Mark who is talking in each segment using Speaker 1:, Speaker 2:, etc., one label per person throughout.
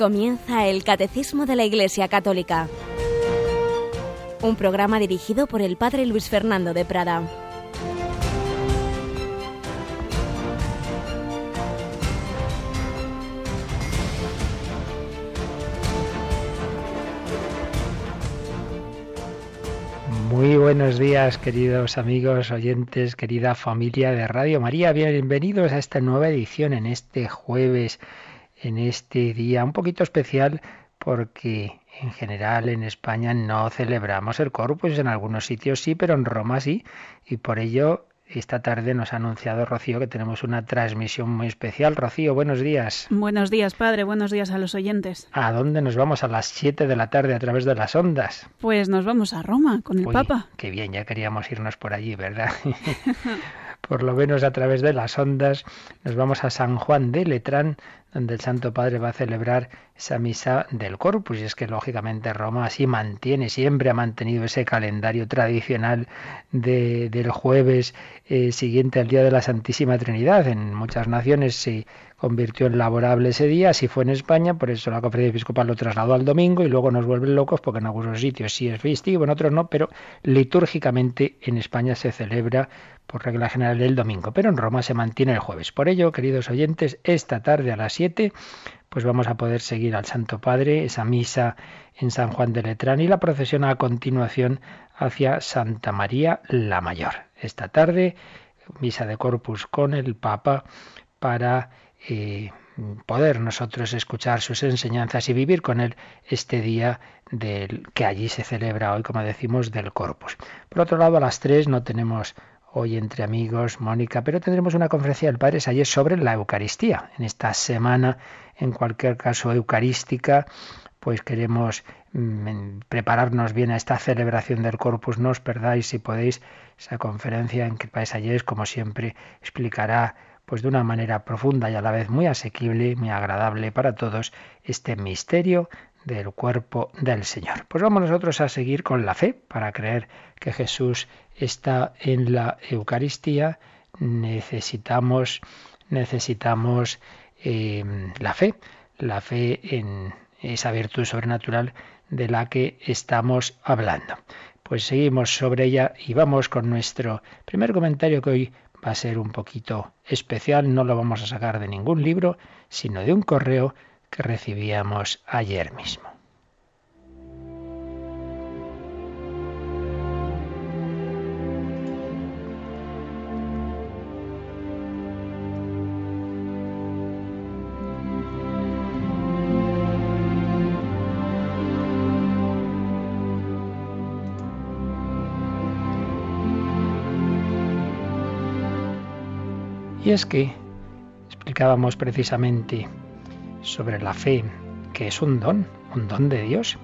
Speaker 1: Comienza el Catecismo de la Iglesia Católica, un programa dirigido por el Padre Luis Fernando de Prada.
Speaker 2: Muy buenos días, queridos amigos, oyentes, querida familia de Radio María. Bienvenidos a esta nueva edición en este jueves en este día un poquito especial porque en general en España no celebramos el Corpus, en algunos sitios sí, pero en Roma sí, y por ello esta tarde nos ha anunciado Rocío que tenemos una transmisión muy especial. Rocío, buenos días.
Speaker 3: Buenos días, padre. Buenos días a los oyentes.
Speaker 2: ¿A dónde nos vamos a las 7 de la tarde a través de las ondas?
Speaker 3: Pues nos vamos a Roma con el Papa.
Speaker 2: Qué bien, ya queríamos irnos por allí, ¿verdad? por lo menos a través de las ondas, nos vamos a San Juan de Letrán, donde el Santo Padre va a celebrar esa misa del Corpus. Y es que lógicamente Roma así mantiene, siempre ha mantenido ese calendario tradicional de, del jueves eh, siguiente al día de la Santísima Trinidad. En muchas naciones se convirtió en laborable ese día, así fue en España, por eso la conferencia episcopal lo trasladó al domingo y luego nos vuelven locos porque en algunos sitios sí es festivo, en otros no, pero litúrgicamente en España se celebra por regla general el domingo, pero en Roma se mantiene el jueves. Por ello, queridos oyentes, esta tarde a las 7 pues vamos a poder seguir al Santo Padre, esa misa en San Juan de Letrán y la procesión a continuación hacia Santa María la Mayor. Esta tarde, misa de Corpus con el Papa para eh, poder nosotros escuchar sus enseñanzas y vivir con él este día del que allí se celebra hoy, como decimos, del Corpus. Por otro lado, a las tres no tenemos hoy entre amigos, Mónica, pero tendremos una conferencia del Padre Sayes sobre la Eucaristía. En esta semana, en cualquier caso, eucarística, pues queremos mm, prepararnos bien a esta celebración del Corpus. No os perdáis, si podéis, esa conferencia en que el Padre Sayes, como siempre, explicará pues de una manera profunda y a la vez muy asequible, muy agradable para todos, este misterio del cuerpo del Señor. Pues vamos nosotros a seguir con la fe para creer que Jesús está en la Eucaristía. Necesitamos, necesitamos eh, la fe, la fe en esa virtud sobrenatural de la que estamos hablando. Pues seguimos sobre ella y vamos con nuestro primer comentario que hoy va a ser un poquito especial. No lo vamos a sacar de ningún libro, sino de un correo que recibíamos ayer mismo. Y es que explicábamos precisamente sobre la fe, que es un don, un don de Dios.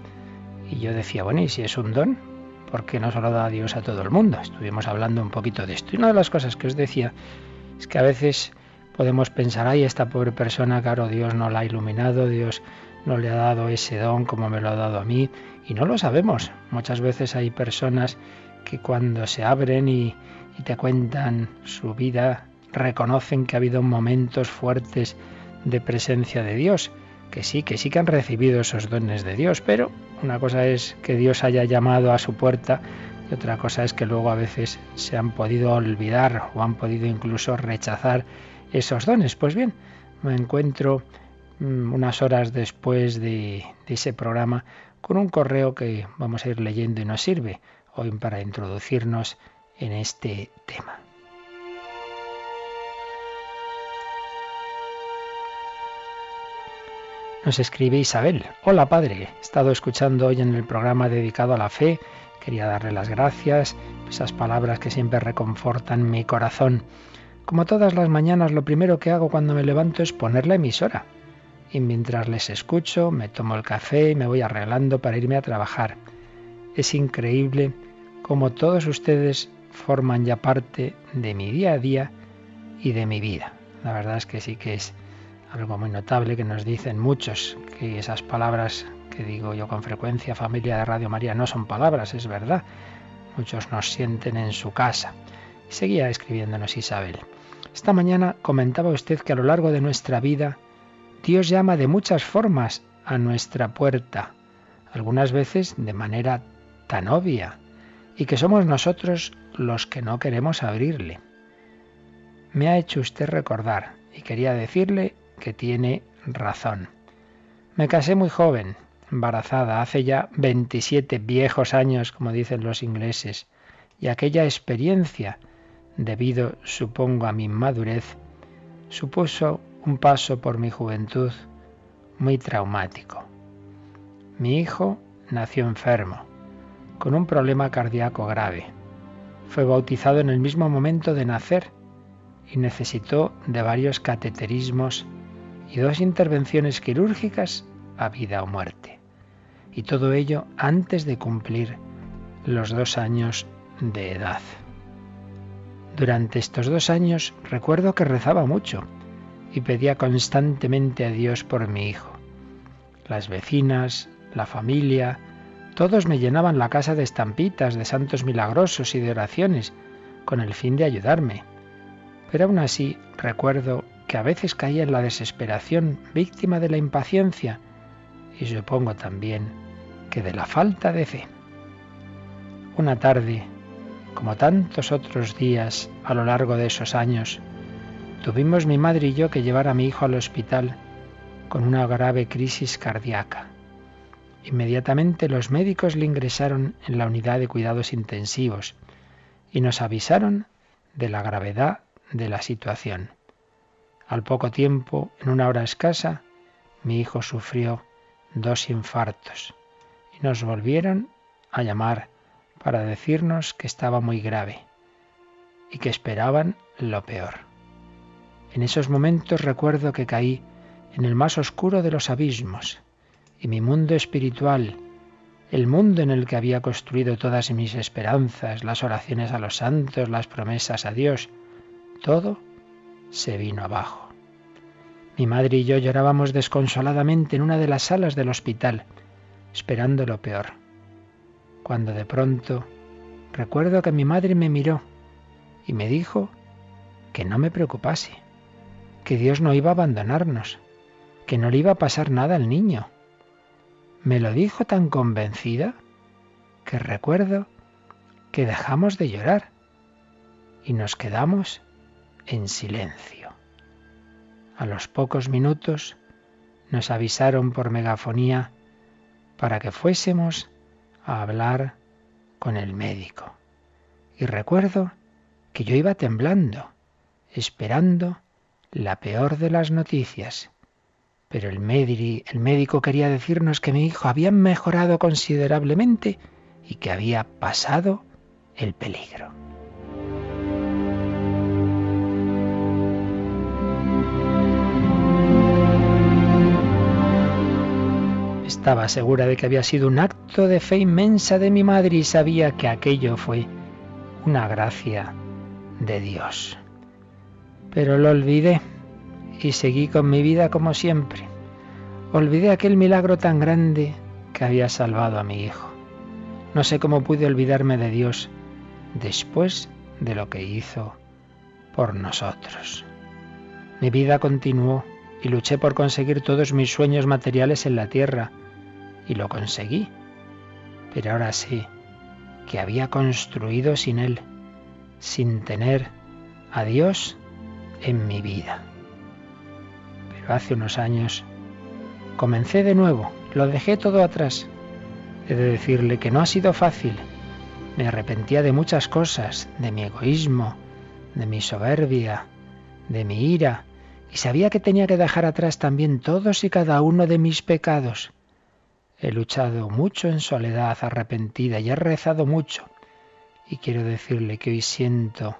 Speaker 2: Y yo decía, bueno, ¿y si es un don? ¿Por qué no se lo da Dios a todo el mundo? Estuvimos hablando un poquito de esto. Y una de las cosas que os decía es que a veces podemos pensar, ay, esta pobre persona, claro, Dios no la ha iluminado, Dios no le ha dado ese don como me lo ha dado a mí. Y no lo sabemos. Muchas veces hay personas que cuando se abren y, y te cuentan su vida, reconocen que ha habido momentos fuertes de presencia de Dios, que sí, que sí que han recibido esos dones de Dios, pero una cosa es que Dios haya llamado a su puerta y otra cosa es que luego a veces se han podido olvidar o han podido incluso rechazar esos dones. Pues bien, me encuentro mm, unas horas después de, de ese programa con un correo que vamos a ir leyendo y nos sirve hoy para introducirnos en este tema. Nos escribe Isabel. Hola padre, he estado escuchando hoy en el programa dedicado a la fe. Quería darle las gracias, esas palabras que siempre reconfortan mi corazón. Como todas las mañanas, lo primero que hago cuando me levanto es poner la emisora. Y mientras les escucho, me tomo el café y me voy arreglando para irme a trabajar. Es increíble cómo todos ustedes forman ya parte de mi día a día y de mi vida. La verdad es que sí que es algo muy notable que nos dicen muchos, que esas palabras que digo yo con frecuencia, familia de Radio María, no son palabras, es verdad. Muchos nos sienten en su casa. Seguía escribiéndonos Isabel. Esta mañana comentaba usted que a lo largo de nuestra vida Dios llama de muchas formas a nuestra puerta, algunas veces de manera tan obvia, y que somos nosotros los que no queremos abrirle. Me ha hecho usted recordar, y quería decirle que tiene razón. Me casé muy joven, embarazada, hace ya 27 viejos años, como dicen los ingleses, y aquella experiencia, debido, supongo, a mi madurez, supuso un paso por mi juventud muy traumático. Mi hijo nació enfermo, con un problema cardíaco grave. Fue bautizado en el mismo momento de nacer y necesitó de varios cateterismos y dos intervenciones quirúrgicas a vida o muerte. Y todo ello antes de cumplir los dos años de edad. Durante estos dos años recuerdo que rezaba mucho y pedía constantemente a Dios por mi hijo. Las vecinas, la familia, todos me llenaban la casa de estampitas, de santos milagrosos y de oraciones, con el fin de ayudarme. Pero aún así recuerdo que a veces caía en la desesperación, víctima de la impaciencia, y supongo también que de la falta de fe. Una tarde, como tantos otros días a lo largo de esos años, tuvimos mi madre y yo que llevar a mi hijo al hospital con una grave crisis cardíaca. Inmediatamente los médicos le ingresaron en la unidad de cuidados intensivos y nos avisaron de la gravedad de la situación. Al poco tiempo, en una hora escasa, mi hijo sufrió dos infartos y nos volvieron a llamar para decirnos que estaba muy grave y que esperaban lo peor. En esos momentos recuerdo que caí en el más oscuro de los abismos y mi mundo espiritual, el mundo en el que había construido todas mis esperanzas, las oraciones a los santos, las promesas a Dios, todo se vino abajo. Mi madre y yo llorábamos desconsoladamente en una de las salas del hospital, esperando lo peor. Cuando de pronto recuerdo que mi madre me miró y me dijo que no me preocupase, que Dios no iba a abandonarnos, que no le iba a pasar nada al niño. Me lo dijo tan convencida que recuerdo que dejamos de llorar y nos quedamos en silencio. A los pocos minutos nos avisaron por megafonía para que fuésemos a hablar con el médico. Y recuerdo que yo iba temblando, esperando la peor de las noticias. Pero el, el médico quería decirnos que mi hijo había mejorado considerablemente y que había pasado el peligro. Estaba segura de que había sido un acto de fe inmensa de mi madre y sabía que aquello fue una gracia de Dios. Pero lo olvidé y seguí con mi vida como siempre. Olvidé aquel milagro tan grande que había salvado a mi hijo. No sé cómo pude olvidarme de Dios después de lo que hizo por nosotros. Mi vida continuó y luché por conseguir todos mis sueños materiales en la tierra y lo conseguí. Pero ahora sé que había construido sin Él, sin tener a Dios en mi vida. Pero hace unos años comencé de nuevo, lo dejé todo atrás. He de decirle que no ha sido fácil. Me arrepentía de muchas cosas, de mi egoísmo, de mi soberbia, de mi ira, y sabía que tenía que dejar atrás también todos y cada uno de mis pecados. He luchado mucho en soledad arrepentida y he rezado mucho. Y quiero decirle que hoy siento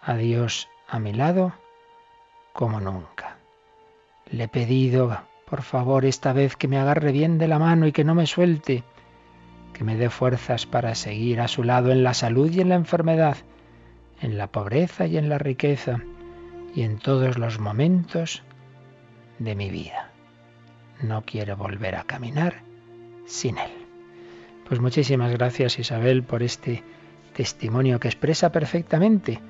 Speaker 2: a Dios a mi lado como nunca. Le he pedido, por favor, esta vez que me agarre bien de la mano y que no me suelte, que me dé fuerzas para seguir a su lado en la salud y en la enfermedad, en la pobreza y en la riqueza, y en todos los momentos de mi vida. No quiero volver a caminar sin Él. Pues muchísimas gracias Isabel por este testimonio que expresa perfectamente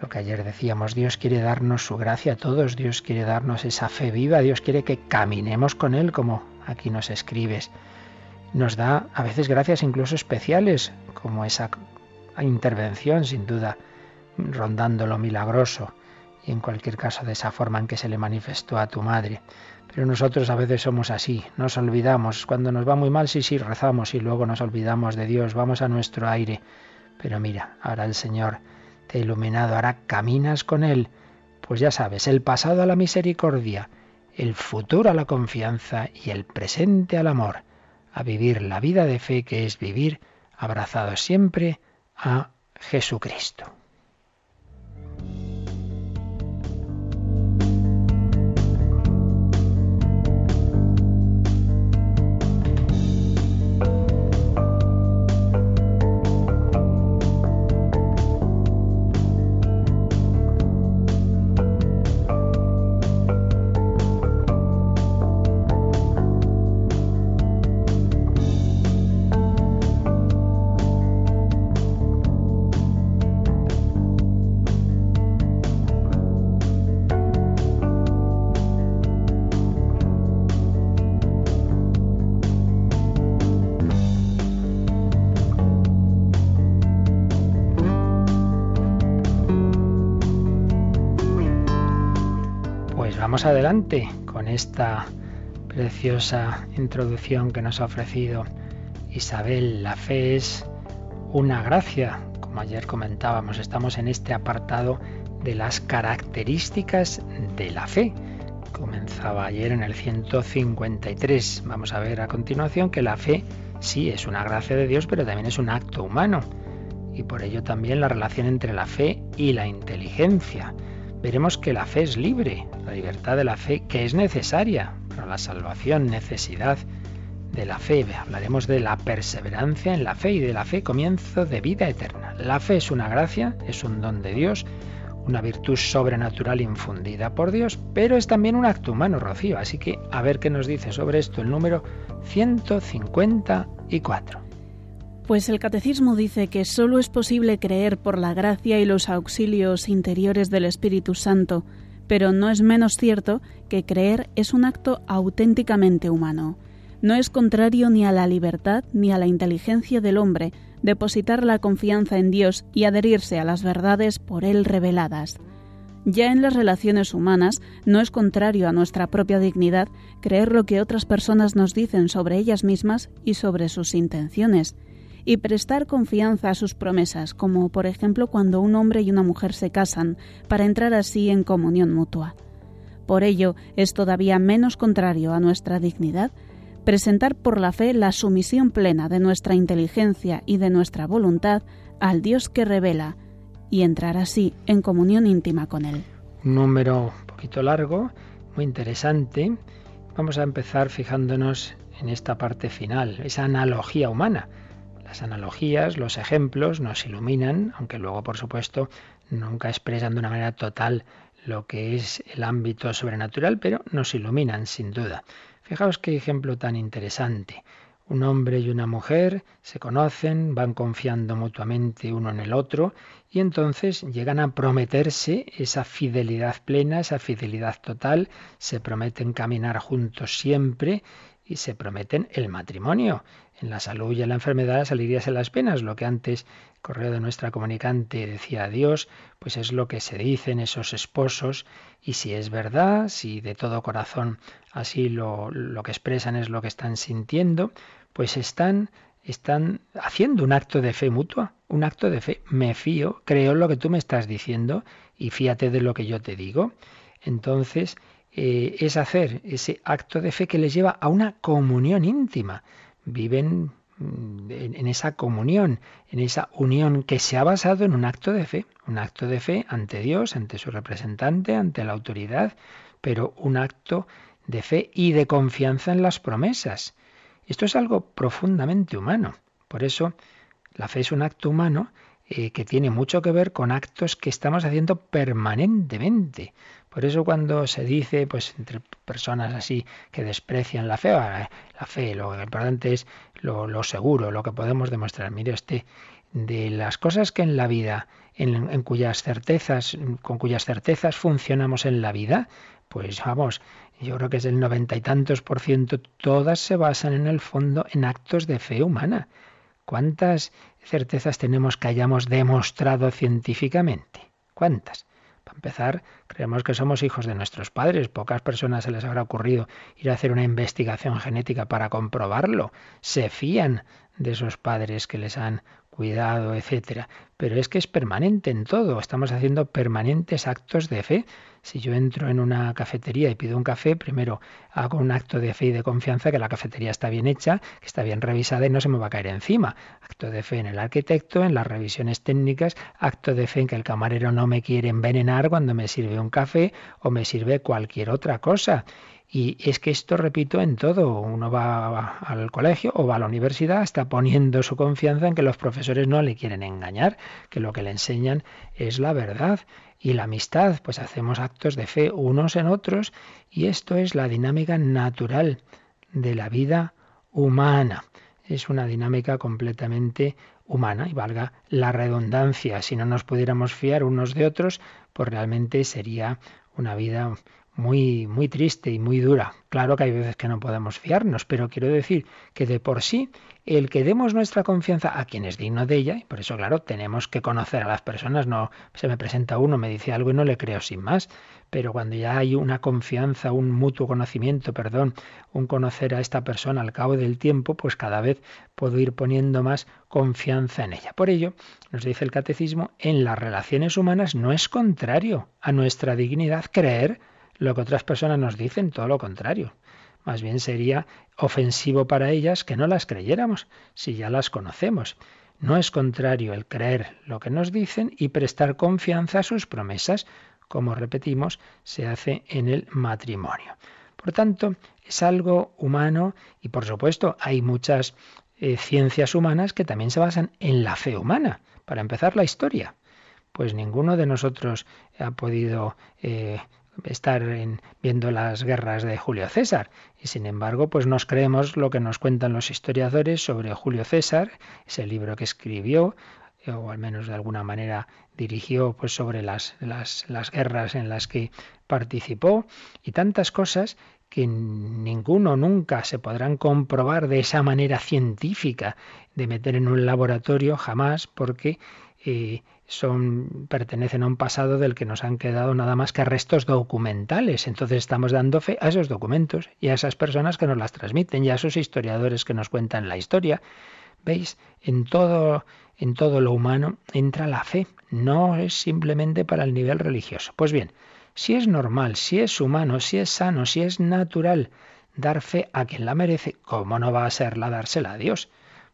Speaker 2: lo que ayer decíamos, Dios quiere darnos su gracia a todos, Dios quiere darnos esa fe viva, Dios quiere que caminemos con Él como aquí nos escribes. Nos da a veces gracias incluso especiales, como esa intervención, sin duda, rondando lo milagroso, en cualquier caso de esa forma en que se le manifestó a tu madre. Pero nosotros a veces somos así, nos olvidamos. Cuando nos va muy mal, sí, sí, rezamos y luego nos olvidamos de Dios, vamos a nuestro aire. Pero mira, ahora el Señor te ha iluminado, ahora caminas con Él. Pues ya sabes, el pasado a la misericordia, el futuro a la confianza y el presente al amor, a vivir la vida de fe que es vivir abrazado siempre a Jesucristo. Con esta preciosa introducción que nos ha ofrecido Isabel. La fe es una gracia, como ayer comentábamos, estamos en este apartado de las características de la fe. Comenzaba ayer en el 153. Vamos a ver a continuación que la fe sí es una gracia de Dios, pero también es un acto humano. Y por ello también la relación entre la fe y la inteligencia veremos que la fe es libre, la libertad de la fe que es necesaria para la salvación, necesidad de la fe. Hablaremos de la perseverancia en la fe y de la fe comienzo de vida eterna. La fe es una gracia, es un don de Dios, una virtud sobrenatural infundida por Dios, pero es también un acto humano, Rocío. Así que a ver qué nos dice sobre esto el número 154.
Speaker 3: Pues el catecismo dice que sólo es posible creer por la gracia y los auxilios interiores del Espíritu Santo, pero no es menos cierto que creer es un acto auténticamente humano. No es contrario ni a la libertad ni a la inteligencia del hombre depositar la confianza en Dios y adherirse a las verdades por Él reveladas. Ya en las relaciones humanas no es contrario a nuestra propia dignidad creer lo que otras personas nos dicen sobre ellas mismas y sobre sus intenciones y prestar confianza a sus promesas, como por ejemplo cuando un hombre y una mujer se casan, para entrar así en comunión mutua. Por ello, es todavía menos contrario a nuestra dignidad presentar por la fe la sumisión plena de nuestra inteligencia y de nuestra voluntad al Dios que revela y entrar así en comunión íntima con Él.
Speaker 2: Un número un poquito largo, muy interesante. Vamos a empezar fijándonos en esta parte final, esa analogía humana las analogías, los ejemplos nos iluminan, aunque luego, por supuesto, nunca expresan de una manera total lo que es el ámbito sobrenatural, pero nos iluminan sin duda. Fijaos qué ejemplo tan interesante. Un hombre y una mujer se conocen, van confiando mutuamente uno en el otro y entonces llegan a prometerse esa fidelidad plena, esa fidelidad total, se prometen caminar juntos siempre y se prometen el matrimonio. En la salud y en la enfermedad salirías en las penas. Lo que antes, correo de nuestra comunicante decía a Dios, pues es lo que se dicen esos esposos. Y si es verdad, si de todo corazón así lo, lo que expresan es lo que están sintiendo, pues están, están haciendo un acto de fe mutua, un acto de fe. Me fío, creo en lo que tú me estás diciendo y fíate de lo que yo te digo. Entonces, eh, es hacer ese acto de fe que les lleva a una comunión íntima viven mm, en esa comunión, en esa unión que se ha basado en un acto de fe, un acto de fe ante Dios, ante su representante, ante la autoridad, pero un acto de fe y de confianza en las promesas. Esto es algo profundamente humano. Por eso la fe es un acto humano eh, que tiene mucho que ver con actos que estamos haciendo permanentemente. Por eso cuando se dice, pues entre personas así que desprecian la fe, la fe, lo importante es lo, lo seguro, lo que podemos demostrar. Mire usted, de las cosas que en la vida, en, cuyas certezas, con cuyas certezas funcionamos en la vida, pues vamos, yo creo que es el noventa y tantos por ciento, todas se basan en el fondo en actos de fe humana. ¿Cuántas certezas tenemos que hayamos demostrado científicamente? ¿Cuántas? Para empezar, creemos que somos hijos de nuestros padres. Pocas personas se les habrá ocurrido ir a hacer una investigación genética para comprobarlo. Se fían de esos padres que les han cuidado, etcétera. Pero es que es permanente en todo. Estamos haciendo permanentes actos de fe. Si yo entro en una cafetería y pido un café, primero hago un acto de fe y de confianza que la cafetería está bien hecha, que está bien revisada y no se me va a caer encima. Acto de fe en el arquitecto, en las revisiones técnicas, acto de fe en que el camarero no me quiere envenenar cuando me sirve un café o me sirve cualquier otra cosa. Y es que esto, repito, en todo. Uno va al colegio o va a la universidad, está poniendo su confianza en que los profesores no le quieren engañar, que lo que le enseñan es la verdad. Y la amistad, pues hacemos actos de fe unos en otros y esto es la dinámica natural de la vida humana. Es una dinámica completamente humana y valga la redundancia. Si no nos pudiéramos fiar unos de otros, pues realmente sería una vida muy, muy triste y muy dura. Claro que hay veces que no podemos fiarnos, pero quiero decir que de por sí el que demos nuestra confianza a quien es digno de ella, y por eso, claro, tenemos que conocer a las personas, no se me presenta uno, me dice algo y no le creo sin más, pero cuando ya hay una confianza, un mutuo conocimiento, perdón, un conocer a esta persona al cabo del tiempo, pues cada vez puedo ir poniendo más confianza en ella. Por ello, nos dice el catecismo, en las relaciones humanas no es contrario a nuestra dignidad creer lo que otras personas nos dicen, todo lo contrario. Más bien sería ofensivo para ellas que no las creyéramos, si ya las conocemos. No es contrario el creer lo que nos dicen y prestar confianza a sus promesas, como repetimos, se hace en el matrimonio. Por tanto, es algo humano y por supuesto hay muchas eh, ciencias humanas que también se basan en la fe humana. Para empezar, la historia. Pues ninguno de nosotros ha podido eh, estar viendo las guerras de Julio César. Y sin embargo, pues nos creemos lo que nos cuentan los historiadores sobre Julio César, ese libro que escribió, eh, o al menos de alguna manera dirigió pues sobre las, las, las guerras en las que participó, y tantas cosas que ninguno nunca se podrán comprobar de esa manera científica de meter en un laboratorio, jamás, porque eh, son, pertenecen a un pasado del que nos han quedado nada más que restos documentales. Entonces estamos dando fe a esos documentos y a esas personas que nos las transmiten y a esos historiadores que nos cuentan la historia. ¿Veis? En todo, en todo lo humano entra la fe. No es simplemente para el nivel religioso. Pues bien, si es normal, si es humano, si es sano, si es natural dar fe a quien la merece, ¿cómo no va a ser la dársela a Dios?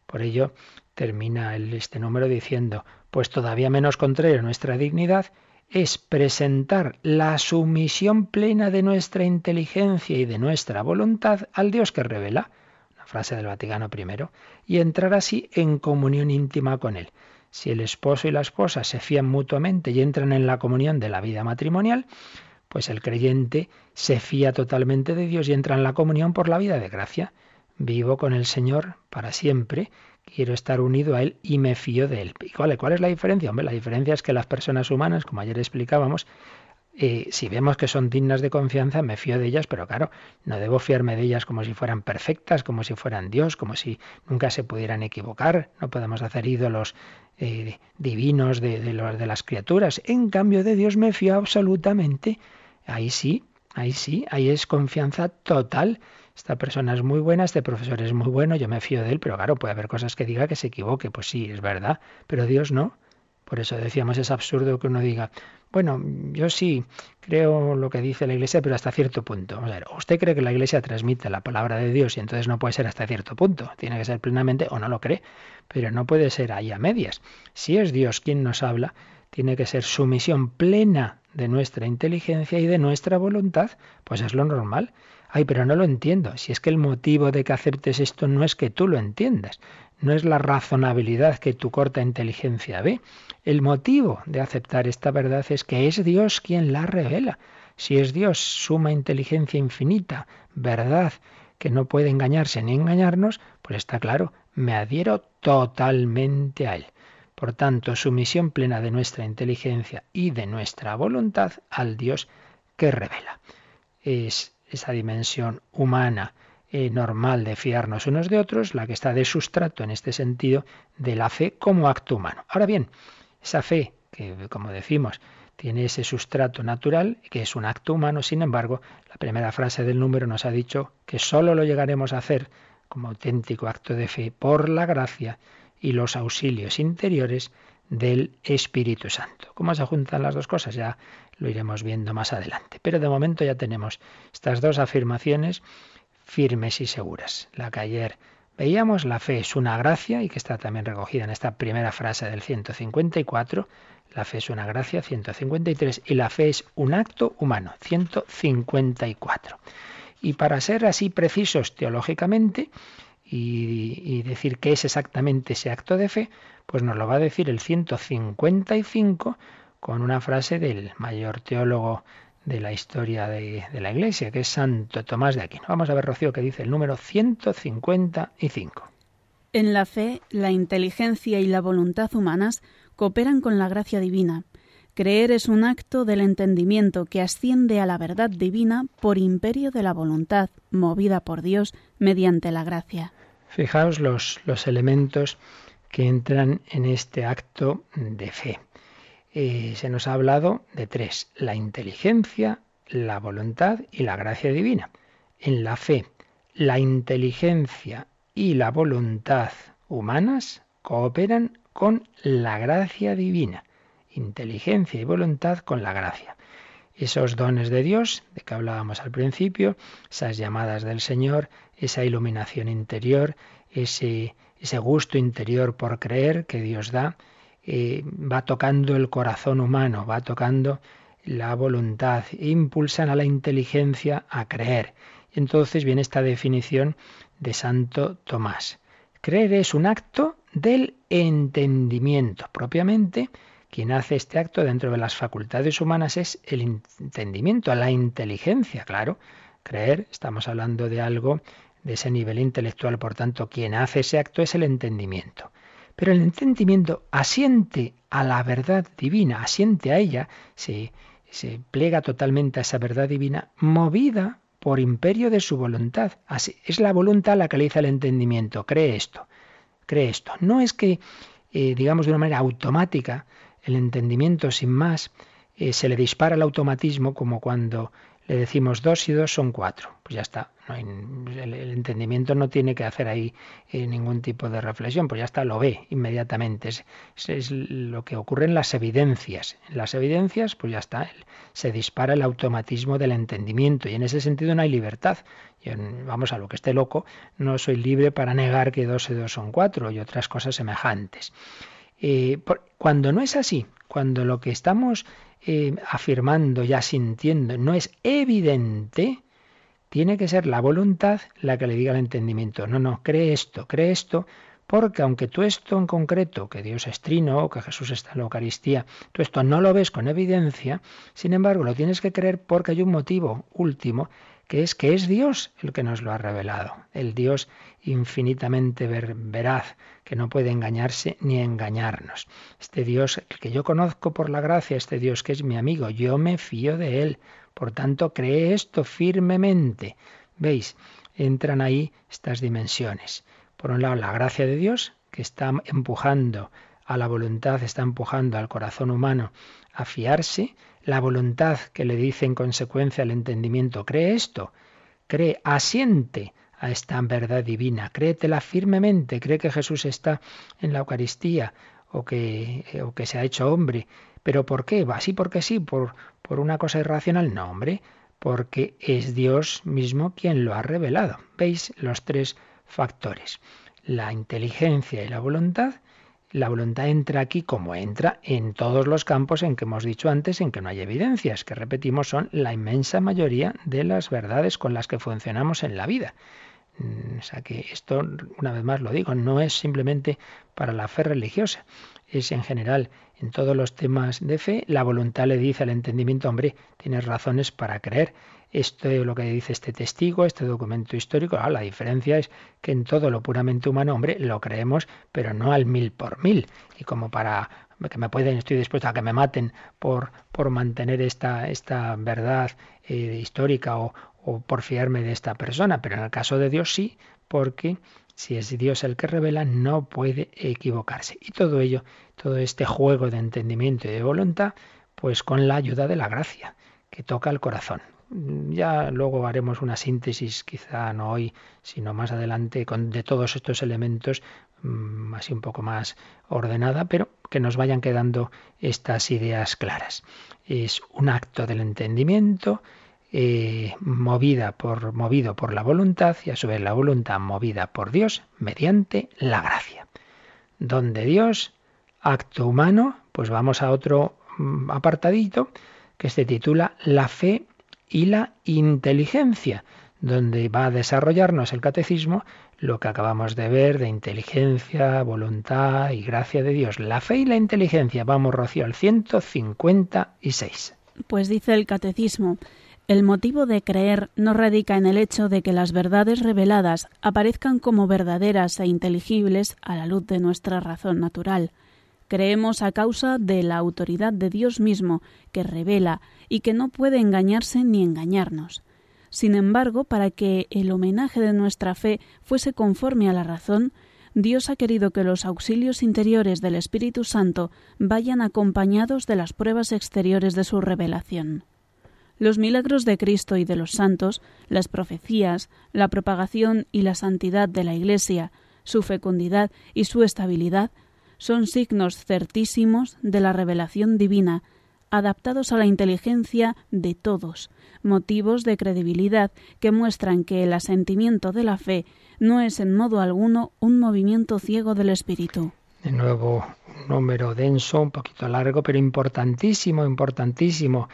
Speaker 2: Por ello termina este número diciendo, pues todavía menos contrario a nuestra dignidad, es presentar la sumisión plena de nuestra inteligencia y de nuestra voluntad al Dios que revela, una frase del Vaticano I, y entrar así en comunión íntima con Él. Si el esposo y la esposa se fían mutuamente y entran en la comunión de la vida matrimonial, pues el creyente se fía totalmente de Dios y entra en la comunión por la vida de gracia. Vivo con el Señor para siempre quiero estar unido a Él y me fío de Él. ¿Y cuál, cuál es la diferencia? Hombre, la diferencia es que las personas humanas, como ayer explicábamos, eh, si vemos que son dignas de confianza, me fío de ellas, pero claro, no debo fiarme de ellas como si fueran perfectas, como si fueran Dios, como si nunca se pudieran equivocar. No podemos hacer ídolos eh, divinos de, de, de las criaturas. En cambio, de Dios me fío absolutamente. Ahí sí, ahí sí, ahí es confianza total esta persona es muy buena, este profesor es muy bueno, yo me fío de él, pero claro, puede haber cosas que diga que se equivoque, pues sí, es verdad, pero Dios no. Por eso decíamos, es absurdo que uno diga, bueno, yo sí creo lo que dice la Iglesia, pero hasta cierto punto. Sea, usted cree que la Iglesia transmite la palabra de Dios y entonces no puede ser hasta cierto punto. Tiene que ser plenamente o no lo cree, pero no puede ser ahí a medias. Si es Dios quien nos habla, tiene que ser sumisión plena de nuestra inteligencia y de nuestra voluntad, pues es lo normal. Ay, pero no lo entiendo. Si es que el motivo de que aceptes esto no es que tú lo entiendas, no es la razonabilidad que tu corta inteligencia ve. El motivo de aceptar esta verdad es que es Dios quien la revela. Si es Dios, suma inteligencia infinita, verdad, que no puede engañarse ni engañarnos, pues está claro, me adhiero totalmente a Él. Por tanto, sumisión plena de nuestra inteligencia y de nuestra voluntad al Dios que revela. Es esa dimensión humana eh, normal de fiarnos unos de otros, la que está de sustrato en este sentido de la fe como acto humano. Ahora bien, esa fe que, como decimos, tiene ese sustrato natural, que es un acto humano, sin embargo, la primera frase del número nos ha dicho que sólo lo llegaremos a hacer como auténtico acto de fe por la gracia y los auxilios interiores del Espíritu Santo. ¿Cómo se juntan las dos cosas? Ya lo iremos viendo más adelante. Pero de momento ya tenemos estas dos afirmaciones firmes y seguras. La que ayer veíamos, la fe es una gracia y que está también recogida en esta primera frase del 154. La fe es una gracia, 153, y la fe es un acto humano, 154. Y para ser así precisos teológicamente y, y, decir qué es exactamente ese acto de fe, pues nos lo va a decir el 155 con una frase del mayor teólogo de la historia de, de, la Iglesia, que es Santo Tomás de Aquino. Vamos a ver, Rocío, que dice el número 155.
Speaker 3: En la fe, la inteligencia y la voluntad humanas cooperan con la gracia divina. Creer es un acto del entendimiento que asciende a la verdad divina por imperio de la voluntad, movida por Dios mediante la gracia.
Speaker 2: Fijaos los, los elementos que entran en este acto de fe. Se nos ha hablado de tres, la inteligencia, la voluntad y la gracia divina. En la fe, la inteligencia y la voluntad humanas cooperan con la gracia divina. Inteligencia y voluntad con la gracia. Esos dones de Dios, de que hablábamos al principio, esas llamadas del Señor, esa iluminación interior, ese, ese gusto interior por creer que Dios da, eh, va tocando el corazón humano, va tocando la voluntad, impulsan a la inteligencia a creer. Entonces viene esta definición de Santo Tomás. Creer es un acto del entendimiento. Propiamente, quien hace este acto dentro de las facultades humanas es el entendimiento, la inteligencia, claro. Creer, estamos hablando de algo de ese nivel intelectual, por tanto, quien hace ese acto es el entendimiento. Pero el entendimiento asiente a la verdad divina, asiente a ella, se, se plega totalmente a esa verdad divina, movida por imperio de su voluntad. Así, es la voluntad la que le dice el entendimiento, cree esto, cree esto. No es que, eh, digamos de una manera automática, el entendimiento sin más eh, se le dispara el automatismo como cuando le decimos dos y dos son cuatro. Pues ya está. El, entendimiento no tiene que hacer ahí eh, ningún tipo de reflexión, pues ya está, lo ve inmediatamente. Es, es, lo que ocurre en las evidencias. En las evidencias, pues ya está, se dispara el automatismo del entendimiento y en ese sentido no hay libertad. Vamos a lo que esté loco, no soy libre para negar que dos y dos son cuatro y otras cosas semejantes. Eh, cuando no es así, cuando lo que estamos eh, afirmando, ya sintiendo, no es evidente, tiene que ser la voluntad la que le diga el entendimiento. No, no, cree esto, cree esto, porque aunque tú esto en concreto, que Dios es trino, que Jesús está en la Eucaristía, tú esto no lo ves con evidencia, sin embargo lo tienes que creer porque hay un motivo último que es que es Dios el que nos lo ha revelado, el Dios infinitamente veraz, que no puede engañarse ni engañarnos. Este Dios, el que yo conozco por la gracia, este Dios que es mi amigo, yo me fío de él, por tanto cree esto firmemente. ¿Veis? Entran ahí estas dimensiones. Por un lado, la gracia de Dios, que está empujando a la voluntad, está empujando al corazón humano a fiarse, la voluntad que le dice en consecuencia al entendimiento, cree esto, cree, asiente a esta verdad divina, créetela firmemente, cree que Jesús está en la Eucaristía o que, o que se ha hecho hombre. ¿Pero por qué? ¿Va así porque sí? ¿Por, ¿Por una cosa irracional? No, hombre, porque es Dios mismo quien lo ha revelado. ¿Veis los tres factores? La inteligencia y la voluntad la voluntad entra aquí como entra en todos los campos en que hemos dicho antes en que no hay evidencias, que repetimos son la inmensa mayoría de las verdades con las que funcionamos en la vida. Mm, o sea que esto, una vez más lo digo, no es simplemente para la fe religiosa. es en general en todos los temas de fe, la voluntad le dice al entendimiento, hombre, tienes razones para creer. Esto es lo que dice este testigo, este documento histórico. Ah, la diferencia es que en todo lo puramente humano, hombre, lo creemos, pero no al mil por mil. Y como para que me pueden, estoy dispuesto a que me maten por, por mantener esta, esta verdad eh, histórica o, o por fiarme de esta persona. Pero en el caso de Dios sí, porque si es Dios el que revela, no puede equivocarse. Y todo ello, todo este juego de entendimiento y de voluntad, pues con la ayuda de la gracia, que toca el corazón. Ya luego haremos una síntesis, quizá no hoy, sino más adelante, con, de todos estos elementos, mm, así un poco más ordenada, pero que nos vayan quedando estas ideas claras. Es un acto del entendimiento, eh, movida por, movido por la voluntad y a su vez la voluntad movida por Dios mediante la gracia. Donde Dios, acto humano, pues vamos a otro mm, apartadito que se titula La fe y la inteligencia, donde va a desarrollarnos el catecismo lo que acabamos de ver de inteligencia, voluntad y gracia de Dios. La fe y la inteligencia. Vamos, Rocío, al 156.
Speaker 3: Pues dice el catecismo, el motivo de creer no radica en el hecho de que las verdades reveladas aparezcan como verdaderas e inteligibles a la luz de nuestra razón natural. Creemos a causa de la autoridad de Dios mismo, que revela y que no puede engañarse ni engañarnos. Sin embargo, para que el homenaje de nuestra fe fuese conforme a la razón, Dios ha querido que los auxilios interiores del Espíritu Santo vayan acompañados de las pruebas exteriores de su revelación. Los milagros de Cristo y de los santos, las profecías, la propagación y la santidad de la Iglesia, su fecundidad y su estabilidad, son signos certísimos de la revelación divina, adaptados a la inteligencia de todos, motivos de credibilidad que muestran que el asentimiento de la fe no es en modo alguno un movimiento ciego del espíritu.
Speaker 2: De nuevo, un número denso, un poquito largo, pero importantísimo, importantísimo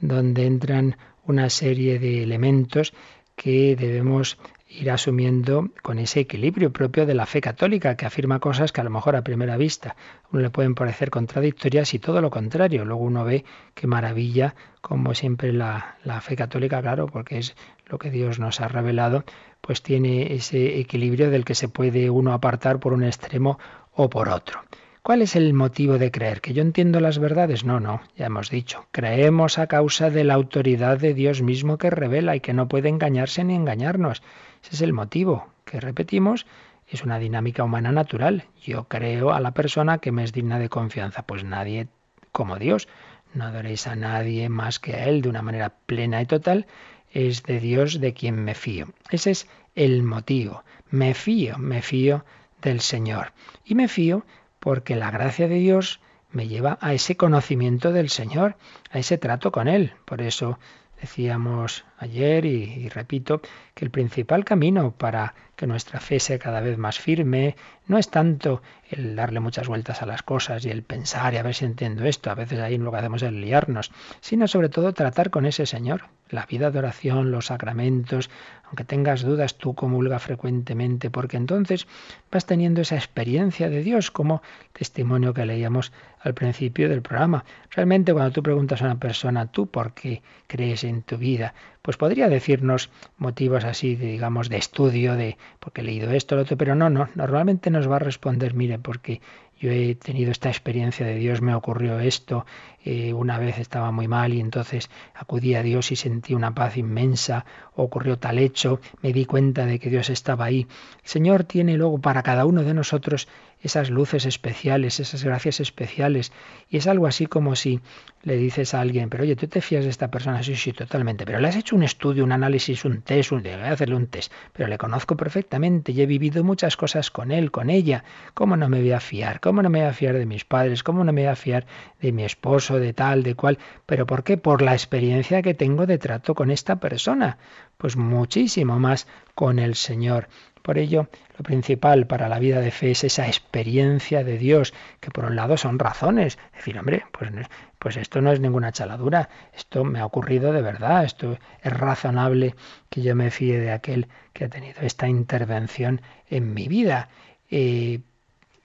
Speaker 2: donde entran una serie de elementos que debemos ir asumiendo con ese equilibrio propio de la fe católica, que afirma cosas que a lo mejor a primera vista uno le pueden parecer contradictorias y todo lo contrario. Luego uno ve qué maravilla, como siempre la, la fe católica, claro, porque es lo que Dios nos ha revelado, pues tiene ese equilibrio del que se puede uno apartar por un extremo o por otro. ¿Cuál es el motivo de creer? ¿Que yo entiendo las verdades? No, no, ya hemos dicho. Creemos a causa de la autoridad de Dios mismo que revela y que no puede engañarse ni engañarnos. Ese es el motivo que repetimos. Es una dinámica humana natural. Yo creo a la persona que me es digna de confianza. Pues nadie como Dios. No adoréis a nadie más que a Él de una manera plena y total. Es de Dios de quien me fío. Ese es el motivo. Me fío, me fío del Señor. Y me fío porque la gracia de Dios me lleva a ese conocimiento del Señor, a ese trato con Él. Por eso decíamos ayer y, y, repito que el principal camino para que nuestra fe sea cada vez más firme no es tanto el darle muchas vueltas a las cosas y el pensar y a ver si entiendo esto, a veces ahí lo que hacemos es liarnos, sino sobre todo tratar con ese Señor, la vida de oración, los sacramentos, aunque tengas dudas, tú comulga frecuentemente, porque entonces vas teniendo esa experiencia de Dios, como testimonio que leíamos al principio del programa. Realmente cuando tú preguntas a una persona, ¿tú por qué crees en tu vida? Pues podría decirnos motivos así, de, digamos, de estudio, de porque he leído esto, lo otro, pero no, no, normalmente nos va a responder, mire, porque yo he tenido esta experiencia de Dios, me ocurrió esto, eh, una vez estaba muy mal y entonces acudí a Dios y sentí una paz inmensa, ocurrió tal hecho, me di cuenta de que Dios estaba ahí. El Señor tiene luego para cada uno de nosotros esas luces especiales, esas gracias especiales. Y es algo así como si le dices a alguien, pero oye, ¿tú te fías de esta persona? Sí, sí, totalmente. Pero le has hecho un estudio, un análisis, un test, un... voy a hacerle un test. Pero le conozco perfectamente y he vivido muchas cosas con él, con ella. ¿Cómo no me voy a fiar? ¿Cómo no me voy a fiar de mis padres? ¿Cómo no me voy a fiar de mi esposo, de tal, de cual? ¿Pero por qué? Por la experiencia que tengo de trato con esta persona. Pues muchísimo más con el Señor. Por ello, lo principal para la vida de fe es esa experiencia de Dios, que por un lado son razones. Es decir, hombre, pues, pues esto no es ninguna chaladura, esto me ha ocurrido de verdad, esto es razonable que yo me fíe de aquel que ha tenido esta intervención en mi vida. Eh,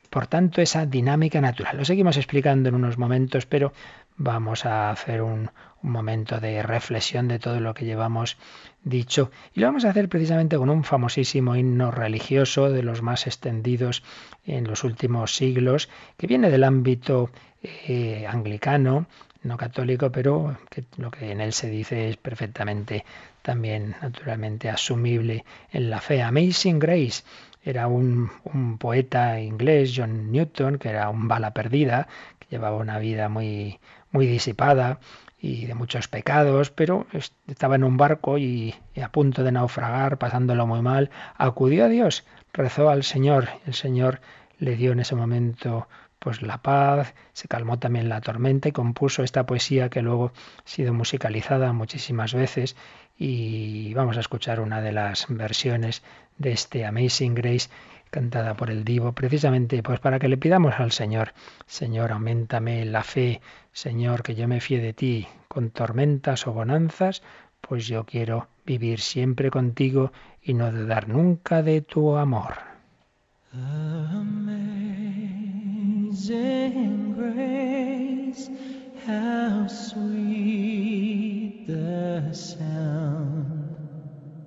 Speaker 2: por tanto, esa dinámica natural. Lo seguimos explicando en unos momentos, pero vamos a hacer un, un momento de reflexión de todo lo que llevamos dicho. Y lo vamos a hacer precisamente con un famosísimo himno religioso de los más extendidos en los últimos siglos, que viene del ámbito eh, anglicano, no católico, pero que lo que en él se dice es perfectamente también naturalmente asumible en la fe. Amazing Grace era un, un, poeta inglés, John Newton, que era un bala perdida, que llevaba una vida muy, muy disipada y de muchos pecados, pero estaba en un barco y, a punto de naufragar, pasándolo muy mal, acudió a Dios, rezó al Señor, el Señor le dio en ese momento pues la paz, se calmó también la tormenta y compuso esta poesía que luego ha sido musicalizada muchísimas veces y vamos a escuchar una de las versiones de este Amazing Grace cantada por el divo, precisamente pues para que le pidamos al Señor, Señor, aumentame la fe, Señor, que yo me fíe de ti, con tormentas o bonanzas, pues yo quiero vivir siempre contigo y no dudar nunca de tu amor.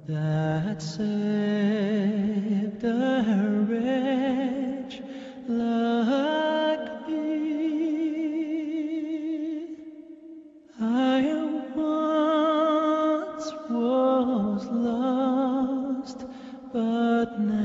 Speaker 4: That saved a wretch like me. I once was lost, but now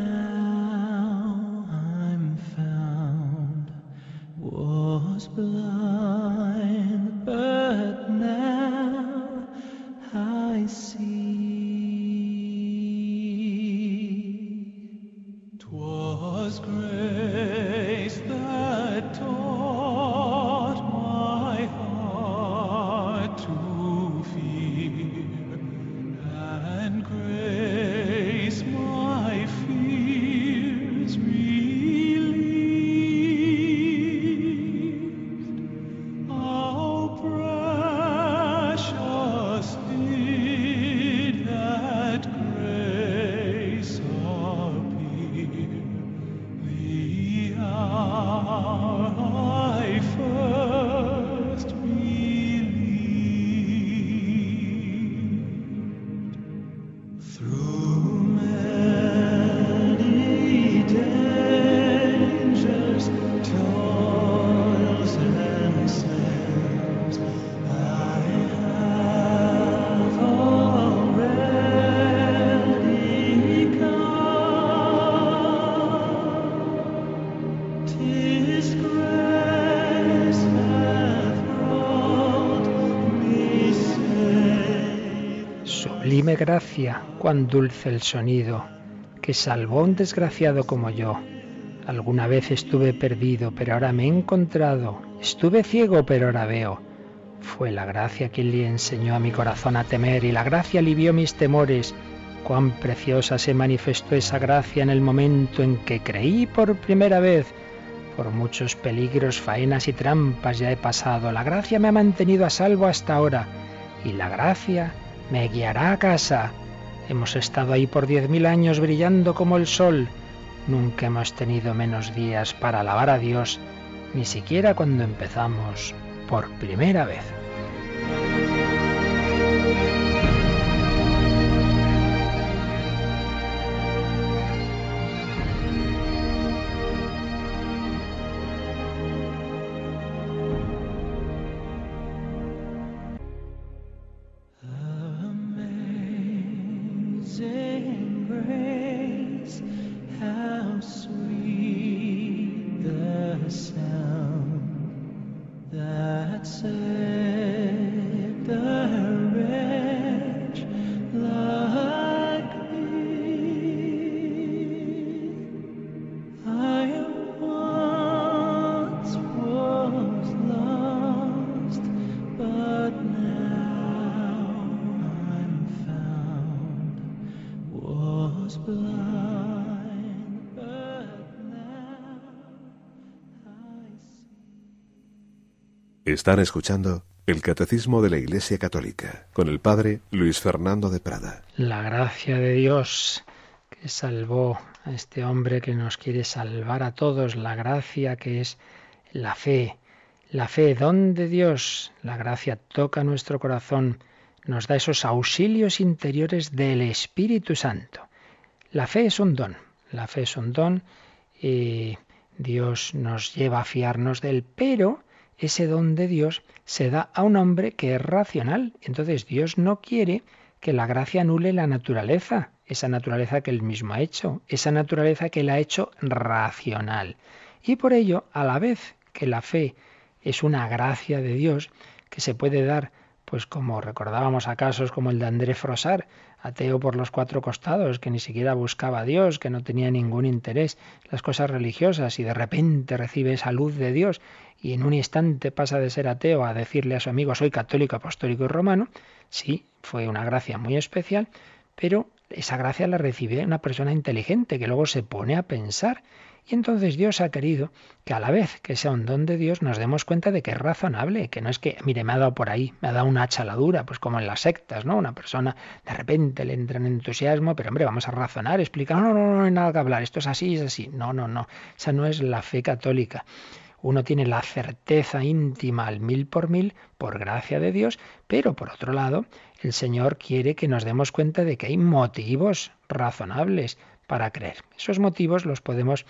Speaker 2: gracia, cuán dulce el sonido, que salvó a un desgraciado como yo. Alguna vez estuve perdido, pero ahora me he encontrado. Estuve ciego, pero ahora veo. Fue la gracia quien le enseñó a mi corazón a temer, y la gracia alivió mis temores. Cuán preciosa se manifestó esa gracia en el momento en que creí por primera vez. Por muchos peligros, faenas y trampas ya he pasado. La gracia me ha mantenido a salvo hasta ahora. Y la gracia me guiará a casa. Hemos estado ahí por diez mil años brillando como el sol. Nunca hemos tenido menos días para alabar a Dios, ni siquiera cuando empezamos por primera vez.
Speaker 5: Están escuchando el Catecismo de la Iglesia Católica con el Padre Luis Fernando de Prada.
Speaker 2: La gracia de Dios, que salvó a este hombre que nos quiere salvar a todos, la gracia que es la fe. La fe, don de Dios, la gracia toca nuestro corazón, nos da esos auxilios interiores del Espíritu Santo. La fe es un don, la fe es un don y Dios nos lleva a fiarnos de él, pero ese don de Dios se da a un hombre que es racional. Entonces Dios no quiere que la gracia anule la naturaleza, esa naturaleza que él mismo ha hecho, esa naturaleza que él ha hecho racional. Y por ello, a la vez que la fe es una gracia de Dios que se puede dar, pues como recordábamos a casos como el de André Frosar, ateo por los cuatro costados, que ni siquiera buscaba a Dios, que no tenía ningún interés en las cosas religiosas y de repente recibe esa luz de Dios y en un instante pasa de ser ateo a decirle a su amigo soy católico, apostólico y romano, sí, fue una gracia muy especial, pero esa gracia la recibe una persona inteligente que luego se pone a pensar y entonces Dios ha querido que a la vez que sea un don de Dios nos demos cuenta de que es razonable, que no es que, mire, me ha dado por ahí, me ha dado una chaladura, pues como en las sectas, ¿no? Una persona de repente le entra en entusiasmo, pero hombre, vamos a razonar, explicar, no, no, no, no hay nada que hablar, esto es así, es así. No, no, no, esa no es la fe católica uno tiene la certeza íntima al mil por mil por gracia de Dios, pero por otro lado, el Señor quiere que nos demos cuenta de que hay motivos razonables para creer. Esos motivos los podemos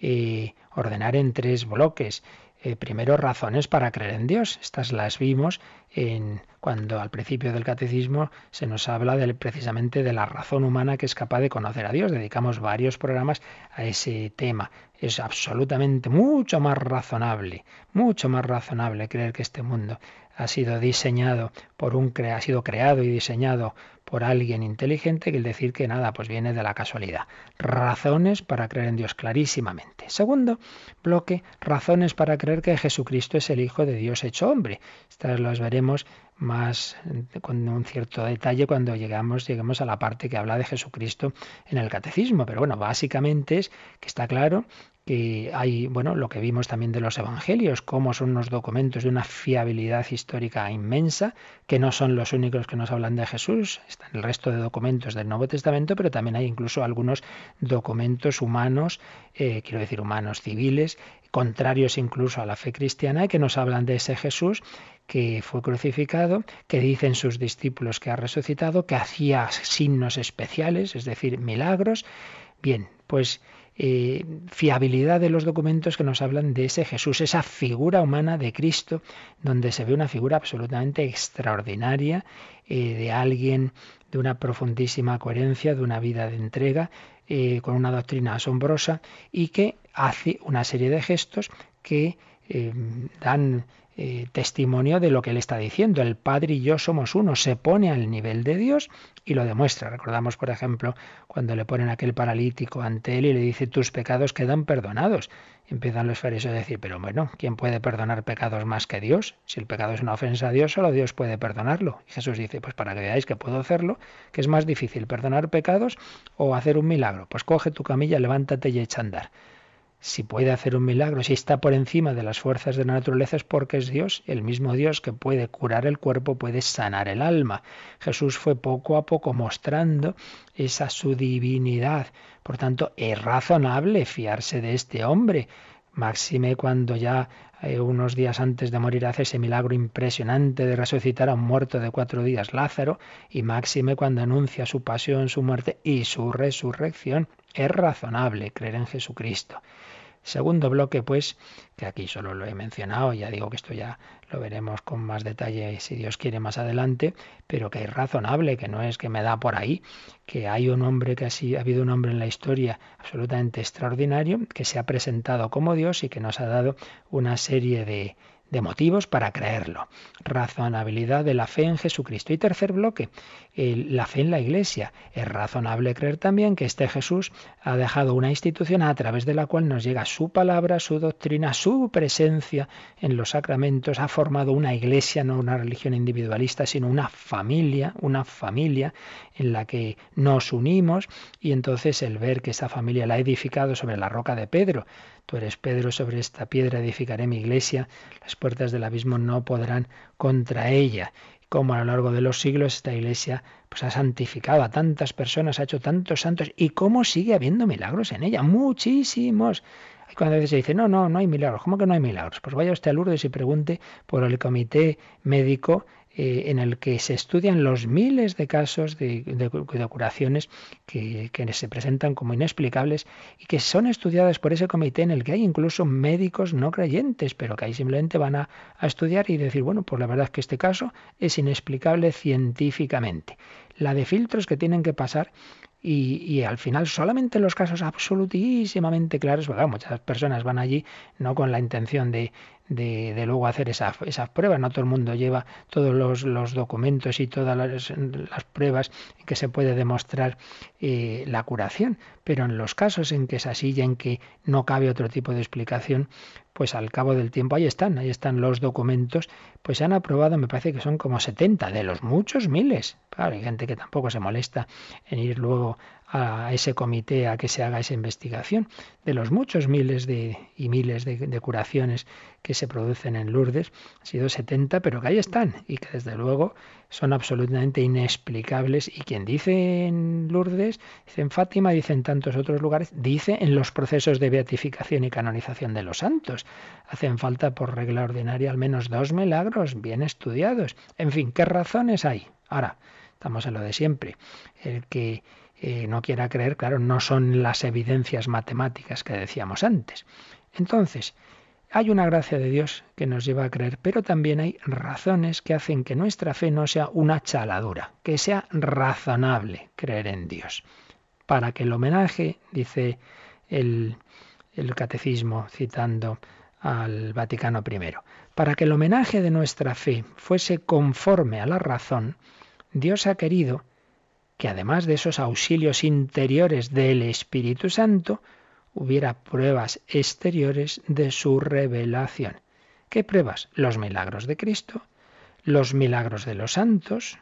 Speaker 2: eh, ordenar en tres bloques. Eh, primero, razones para creer en Dios. Estas las vimos en, cuando al principio del catecismo se nos habla precisamente de la razón humana que es capaz de conocer a Dios. Dedicamos varios programas a ese tema. Es absolutamente mucho más razonable, mucho más razonable creer que este mundo ha sido diseñado por un ha sido creado y diseñado por alguien inteligente que el decir que nada, pues viene de la casualidad. Razones para creer en Dios clarísimamente. Segundo bloque, razones para creer que Jesucristo es el Hijo de Dios hecho hombre. Estas las veremos más con un cierto detalle cuando llegamos, lleguemos a la parte que habla de Jesucristo en el catecismo. Pero bueno, básicamente es que está claro que hay, bueno, lo que vimos también de los evangelios, cómo son unos documentos de una fiabilidad histórica inmensa, que no son los únicos que nos hablan de Jesús, están el resto de documentos del Nuevo Testamento, pero también hay incluso algunos documentos humanos, eh, quiero decir humanos civiles, contrarios incluso a la fe cristiana, que nos hablan de ese Jesús que fue crucificado, que dicen sus discípulos que ha resucitado, que hacía signos especiales, es decir, milagros. Bien, pues eh, fiabilidad de los documentos que nos hablan de ese Jesús, esa figura humana de Cristo, donde se ve una figura absolutamente extraordinaria eh, de alguien de una profundísima coherencia, de una vida de entrega, eh, con una doctrina asombrosa y que hace una serie de gestos que dan eh, testimonio de lo que él está diciendo. El Padre y yo somos uno. Se pone al nivel de Dios y lo demuestra. Recordamos, por ejemplo, cuando le ponen aquel paralítico ante él y le dice, tus pecados quedan perdonados. Empiezan los fariseos a decir, pero bueno, ¿quién puede perdonar pecados más que Dios? Si el pecado es una ofensa a Dios, solo Dios puede perdonarlo. Y Jesús dice, pues para que veáis que puedo hacerlo, que es más difícil, perdonar pecados o hacer un milagro. Pues coge tu camilla, levántate y echa a andar si puede hacer un milagro, si está por encima de las fuerzas de la naturaleza es porque es Dios, el mismo Dios que puede curar el cuerpo, puede sanar el alma. Jesús fue poco a poco mostrando esa su divinidad. Por tanto, es razonable fiarse de este hombre. Máxime cuando ya eh, unos días antes de morir hace ese milagro impresionante de resucitar a un muerto de cuatro días, Lázaro, y máxime cuando anuncia su pasión, su muerte y su resurrección. Es razonable creer en Jesucristo. Segundo bloque, pues, que aquí solo lo he mencionado, ya digo que esto ya lo veremos con más detalle si Dios quiere más adelante, pero que es razonable, que no es que me da por ahí, que hay un hombre que así ha habido un hombre en la historia absolutamente extraordinario, que se ha presentado como Dios y que nos ha dado una serie de, de motivos para creerlo. Razonabilidad de la fe en Jesucristo. Y tercer bloque, la fe en la Iglesia. Es razonable creer también que este Jesús ha dejado una institución a través de la cual nos llega su palabra, su doctrina, su presencia en los sacramentos. Ha formado una Iglesia, no una religión individualista, sino una familia, una familia en la que nos unimos y entonces el ver que esa familia la ha edificado sobre la roca de Pedro, Tú eres Pedro, sobre esta piedra edificaré mi iglesia, las puertas del abismo no podrán contra ella cómo a lo largo de los siglos esta iglesia pues ha santificado a tantas personas, ha hecho tantos santos y cómo sigue habiendo milagros en ella, muchísimos. Y cuando a veces se dice, no, no, no hay milagros, ¿cómo que no hay milagros? Pues vaya usted a Lourdes y pregunte por el comité médico eh, en el que se estudian los miles de casos de, de- de curaciones que, que se presentan como inexplicables y que son estudiadas por ese comité en el que hay incluso médicos no creyentes, pero que ahí simplemente van a, a estudiar y decir, bueno, pues la verdad es que este caso es inexplicable científicamente. La de filtros que tienen que pasar y, y al final solamente los casos absolutísimamente claros, claro, muchas personas van allí no con la intención de, de, luego hacer esa- esas pruebas, no todo el mundo lleva todos los, los documentos y todas las, las pruebas en que se puede demostrar eh, la curación, pero en los casos en que es así y en que no cabe otro tipo de explicación, pues al cabo del tiempo ahí están, ahí están los documentos, pues se han aprobado, me parece que son como 70 de los muchos miles. Hay gente que tampoco se molesta en ir luego a ese comité a que se haga esa investigación de los muchos miles de, y miles de, de curaciones que se producen en Lourdes. Han sido 70, pero que ahí están y que desde luego son absolutamente inexplicables. Y quien dice en Lourdes, dice en Fátima, dice en tantos otros lugares, dice en los procesos de beatificación y canonización de los santos. Hacen falta por regla ordinaria al menos dos milagros bien estudiados. En fin, ¿qué razones hay? Ahora, estamos en lo de siempre. El que eh, no quiera creer, claro, no son las evidencias matemáticas que decíamos antes. Entonces, hay una gracia de Dios que nos lleva a creer, pero también hay razones que hacen que nuestra fe no sea una chaladura, que sea razonable creer en Dios. Para que el homenaje, dice el, el catecismo citando al Vaticano I, para que el homenaje de nuestra fe fuese conforme a la razón, Dios ha querido que además de esos auxilios interiores del Espíritu Santo, hubiera pruebas exteriores de su revelación. ¿Qué pruebas? Los milagros de Cristo, los milagros de los santos,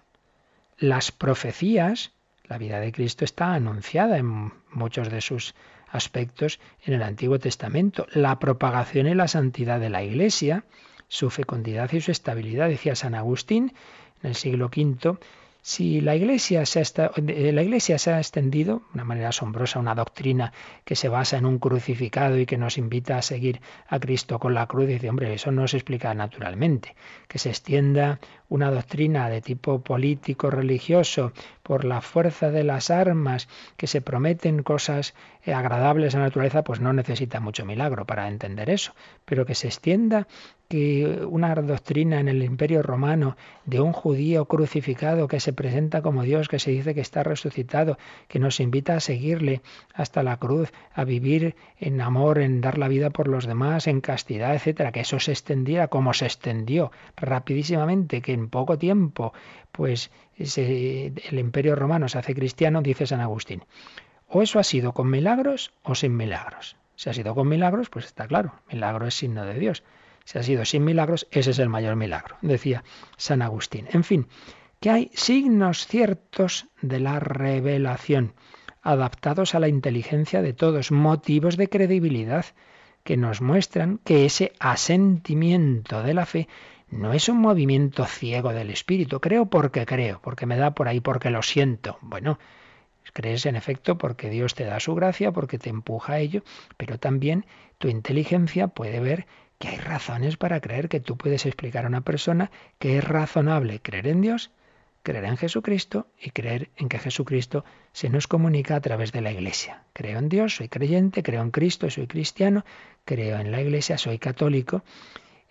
Speaker 2: las profecías. La vida de Cristo está anunciada en muchos de sus aspectos en el Antiguo Testamento. La propagación y la santidad de la Iglesia, su fecundidad y su estabilidad, decía San Agustín en el siglo V, si la iglesia, se ha eh, se ha extendido de una manera asombrosa, una doctrina que se basa en un crucificado y que nos invita a seguir a Cristo con la cruz, dice, hombre, eso no se explica naturalmente. Que se extienda una doctrina de tipo político, religioso, por la fuerza de las armas, que se prometen cosas eh, agradables a la naturaleza, pues no necesita mucho milagro para entender eso. Pero que se extienda que una doctrina en el Imperio Romano de un judío crucificado que se presenta como Dios, que se dice que está resucitado, que nos invita a seguirle hasta la cruz, a vivir en amor, en dar la vida por los demás, en castidad, etcétera, que eso se extendiera como se extendió rapidísimamente, que en poco tiempo, pues el Imperio Romano se hace cristiano, dice San Agustín. O eso ha sido con milagros o sin milagros. Si ha sido con milagros, pues está claro, milagro es signo de Dios. Si ha sido sin milagros, ese es el mayor milagro, decía San Agustín. En fin, que hay signos ciertos de la revelación, adaptados a la inteligencia de todos, motivos de credibilidad que nos muestran que ese asentimiento de la fe no es un movimiento ciego del espíritu. Creo porque creo, porque me da por ahí, porque lo siento. Bueno, crees en efecto porque Dios te da su gracia, porque te empuja a ello, pero también tu inteligencia puede ver que hay razones para creer que tú puedes explicar a una persona que es razonable creer en Dios, creer en Jesucristo y creer en que Jesucristo se nos comunica a través de la Iglesia. Creo en Dios, soy creyente, creo en Cristo, soy cristiano, creo en la Iglesia, soy católico,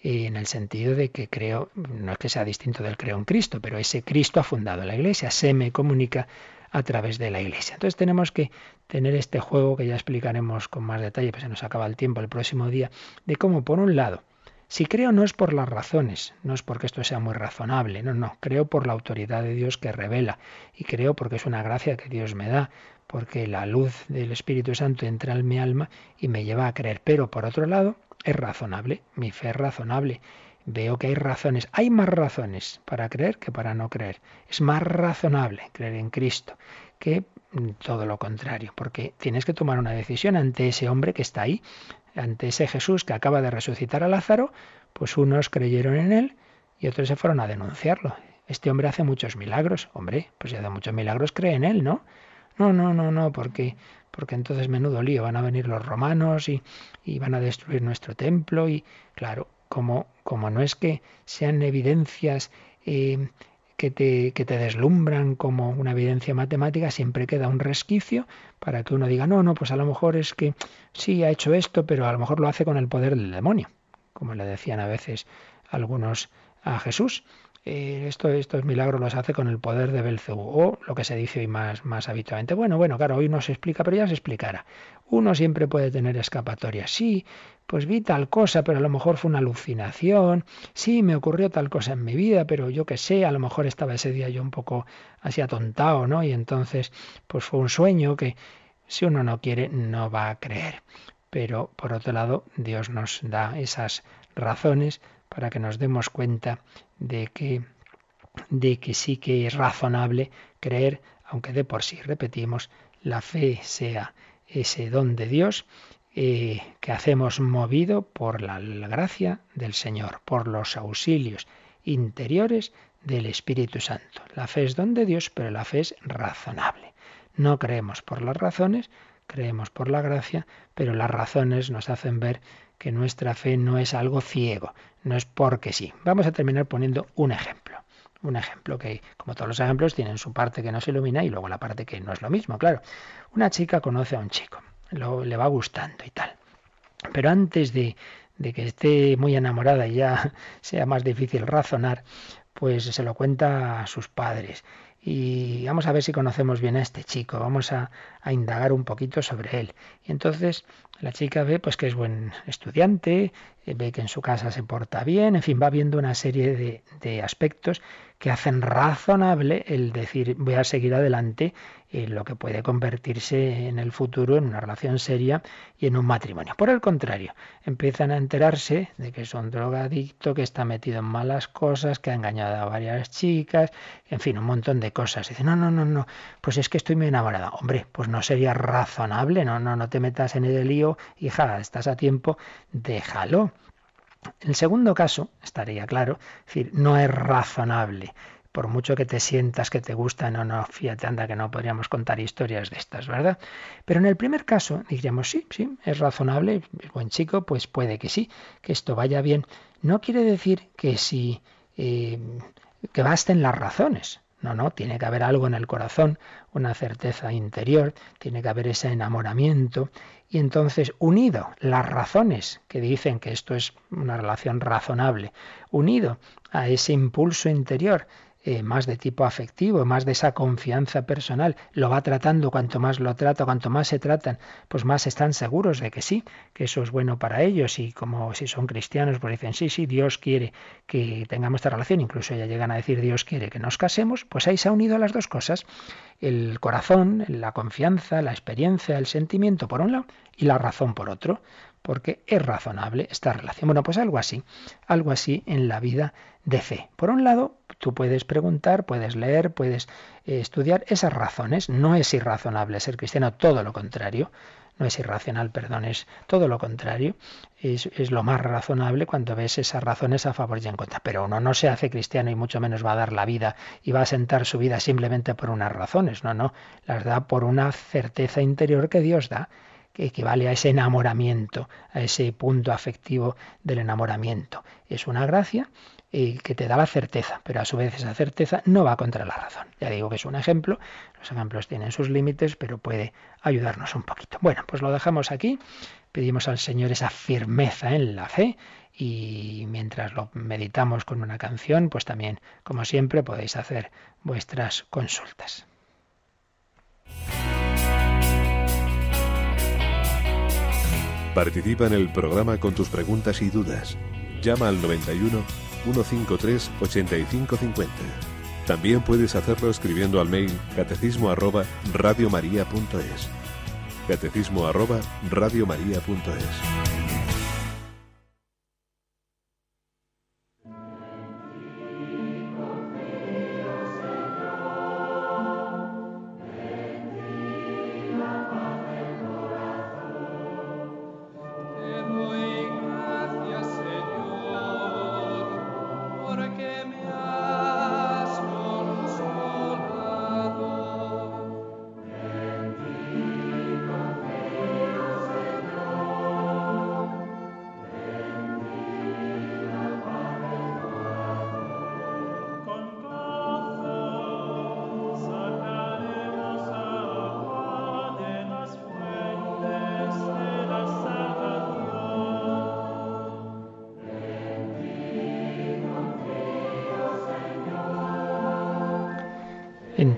Speaker 2: en el sentido de que creo, no es que sea distinto del creo en Cristo, pero ese Cristo ha fundado la Iglesia, se me comunica a través de la Iglesia. Entonces tenemos que tener este juego que ya explicaremos con más detalle, pues se nos acaba el tiempo el próximo día, de cómo, por un lado, si creo no es por las razones, no es porque esto sea muy razonable, no, no, creo por la autoridad de Dios que revela y creo porque es una gracia que Dios me da, porque la luz del Espíritu Santo entra en mi alma y me lleva a creer. Pero por otro lado, es razonable, mi fe es razonable. Veo que hay razones, hay más razones para creer que para no creer. Es más razonable creer en Cristo que todo lo contrario, porque tienes que tomar una decisión ante ese hombre que está ahí, ante ese Jesús que acaba de resucitar a Lázaro, pues unos creyeron en él y otros se fueron a denunciarlo. este hombre hace muchos milagros. Hombre, pues si hace muchos milagros, cree en él, ¿no? No, no, no, no, porque, porque entonces menudo lío, van a venir los romanos y, y van a destruir nuestro templo y claro, como, como no es que sean evidencias eh, que te, que te deslumbran como una evidencia matemática, siempre queda un resquicio para que uno diga, no, no, pues a lo mejor es que sí ha hecho esto, pero a lo mejor lo hace con el poder del demonio, como le decían a veces algunos a Jesús. Eh, esto, estos milagros los hace con el poder de Belcebú, o lo que se dice hoy más, habitualmente. Bueno, bueno, claro, hoy no se explica, pero ya se explicará. Uno siempre puede tener escapatorias. Sí, pues vi tal cosa, pero a lo mejor fue una alucinación, sí, me ocurrió tal cosa en mi vida, pero yo qué sé, a lo mejor estaba ese día yo un poco así atontado, ¿no? Y entonces, pues fue un sueño que si uno no quiere, no va a creer. Pero por otro lado, Dios nos da esas razones para que nos demos cuenta de que, de que sí que es razonable creer, aunque de por sí, repetimos, la fe sea ese don de Dios eh, que hacemos movido por la, la gracia del Señor, por los auxilios interiores del Espíritu Santo. La fe es don de Dios, pero la fe es razonable. No creemos por las razones, creemos por la gracia, pero las razones nos hacen ver que nuestra fe no es algo ciego, no es porque sí. Vamos a terminar poniendo un ejemplo. Un ejemplo que, como todos los ejemplos, tienen su parte que no se ilumina y luego la parte que no es lo mismo, claro. Una chica conoce a un chico le va gustando y tal. Pero antes de, de que esté muy enamorada y ya sea más difícil razonar, pues se lo cuenta a sus padres. Y vamos a ver si conocemos bien a este chico, vamos a, a, indagar un poquito sobre él. Y entonces la chica ve pues que es buen estudiante, ve que en su casa se porta bien, en fin, va viendo una serie de, de aspectos que hacen razonable el decir voy a seguir adelante en lo que puede convertirse en el futuro en una relación seria y en un matrimonio. Por el contrario, empiezan a enterarse de que es un drogadicto, que está metido en malas cosas, que ha engañado a varias chicas, en fin, un montón de cosas. Dicen, no, no, no, no, pues es que estoy muy enamorada. Hombre, pues no sería razonable, no, no, no te metas en el lío, hija, estás a tiempo, déjalo. El segundo caso, estaría claro, es decir, no es razonable. Por mucho que te sientas que te gusta, no, no, fíjate, anda, que no podríamos contar historias de estas, ¿verdad? Pero en el primer caso, diríamos, sí, sí, es razonable, buen chico, pues puede que sí, que esto vaya bien. No quiere decir que si, eh, que basten las razones. No, no, tiene que haber algo en el corazón, una certeza interior, tiene que haber ese enamoramiento. Y entonces, unido las razones que dicen que esto es una relación razonable, unido a ese impulso interior eh, más de tipo afectivo, más de esa confianza personal, lo va tratando, cuanto más lo trata, cuanto más se tratan, pues más están seguros de que sí, que eso es bueno para ellos. Y como si son cristianos, pues dicen, sí, sí, Dios quiere que tengamos esta relación, incluso ya llegan a decir, Dios quiere que nos casemos, pues ahí se ha unido las dos cosas, el corazón, la confianza, la experiencia, el sentimiento por un lado y la razón por otro porque es razonable esta relación. Bueno, pues algo así, algo así en la vida de fe. Por un lado, tú puedes preguntar, puedes leer, puedes eh, estudiar esas razones. No es irrazonable ser cristiano, todo lo contrario. No es irracional, perdón, es todo lo contrario. Es, es, lo más razonable cuando ves esas razones a favor y en contra. Pero uno no se hace cristiano y mucho menos va a dar la vida y va a sentar su vida simplemente por unas razones. No, no, las da por una certeza interior que Dios da que equivale a ese enamoramiento, a ese punto afectivo del enamoramiento. Es una gracia eh, que te da la certeza, pero a su vez esa certeza no va contra la razón. Ya digo que es un ejemplo, los ejemplos tienen sus límites, pero puede ayudarnos un poquito. Bueno, pues lo dejamos aquí, pedimos al Señor esa firmeza en la fe y mientras lo meditamos con una canción, pues también, como siempre, podéis hacer vuestras consultas.
Speaker 5: Participa en el programa con tus preguntas y dudas. Llama al 91 153 8550. También puedes hacerlo escribiendo al mail catecismo arroba radiomaria.es. Catecismo arroba radiomaria.es.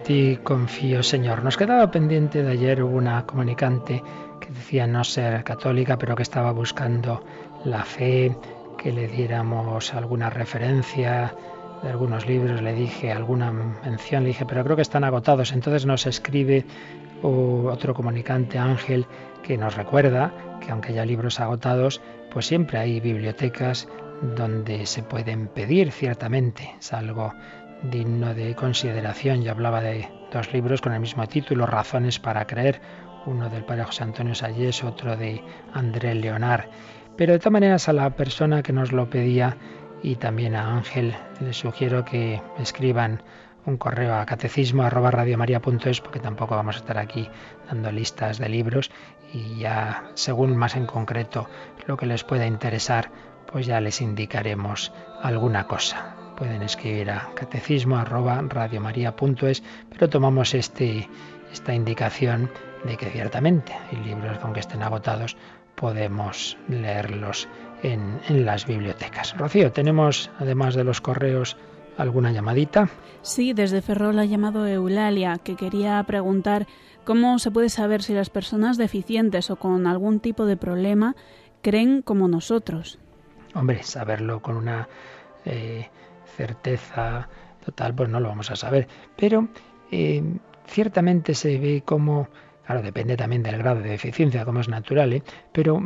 Speaker 2: ti confío, Señor. Nos quedaba pendiente de ayer una comunicante que decía no ser católica, pero que estaba buscando la fe, que le diéramos alguna referencia de algunos libros, le dije alguna mención, le dije, pero creo que están agotados. Entonces nos escribe otro comunicante, Ángel, que nos recuerda que aunque haya libros agotados, pues siempre hay bibliotecas donde se pueden pedir, ciertamente. Es algo digno de consideración. Yo hablaba de dos libros con el mismo título, Razones para creer, uno del padre José Antonio Salles, otro de André Leonard. Pero de todas maneras a la persona que nos lo pedía y también a Ángel le sugiero que escriban un correo a catecismo arroba porque tampoco vamos a estar aquí dando listas de libros y ya según más en concreto lo que les pueda interesar, pues ya les indicaremos alguna cosa. Pueden escribir a catecismo arroba pero tomamos este, esta indicación de que ciertamente hay libros que aunque estén agotados podemos leerlos en, en las bibliotecas. Rocío, tenemos además de los correos ¿Alguna llamadita?
Speaker 3: Sí, desde Ferrol ha llamado Eulalia, que quería preguntar cómo se puede saber si las personas deficientes o con algún tipo de problema creen como nosotros.
Speaker 2: Hombre, saberlo con una eh, certeza total, pues no lo vamos a saber. Pero eh, ciertamente se ve como Claro, depende también del grado de deficiencia, como es natural, ¿eh? pero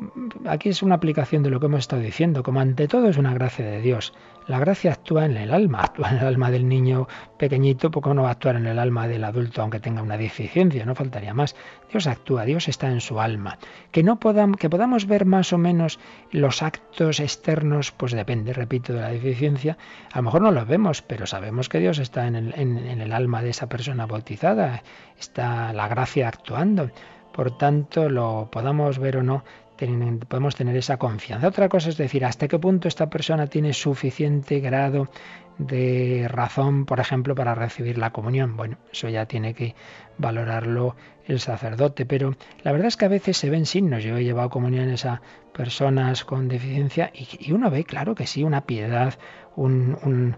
Speaker 2: aquí es una aplicación de lo que hemos estado diciendo, como ante todo es una gracia de Dios. La gracia actúa en el alma, actúa en el alma del niño pequeñito, poco no va a actuar en el alma del adulto aunque tenga una deficiencia, no faltaría más. Dios actúa, Dios está en su alma. Que no podamos, ver más o menos los actos externos, pues depende, repito, de la deficiencia. A lo mejor no los vemos, pero sabemos que Dios está en el alma de esa persona bautizada, está la gracia actuando. Por tanto, lo podamos ver o no, podemos tener esa confianza. Otra cosa es decir, hasta qué punto esta persona tiene suficiente grado de razón, por ejemplo, para recibir la comunión. Bueno, eso ya tiene que valorarlo el sacerdote, pero la verdad es que a veces se ven signos. Yo he llevado comuniones a personas con deficiencia y, uno ve, claro que sí, una piedad, una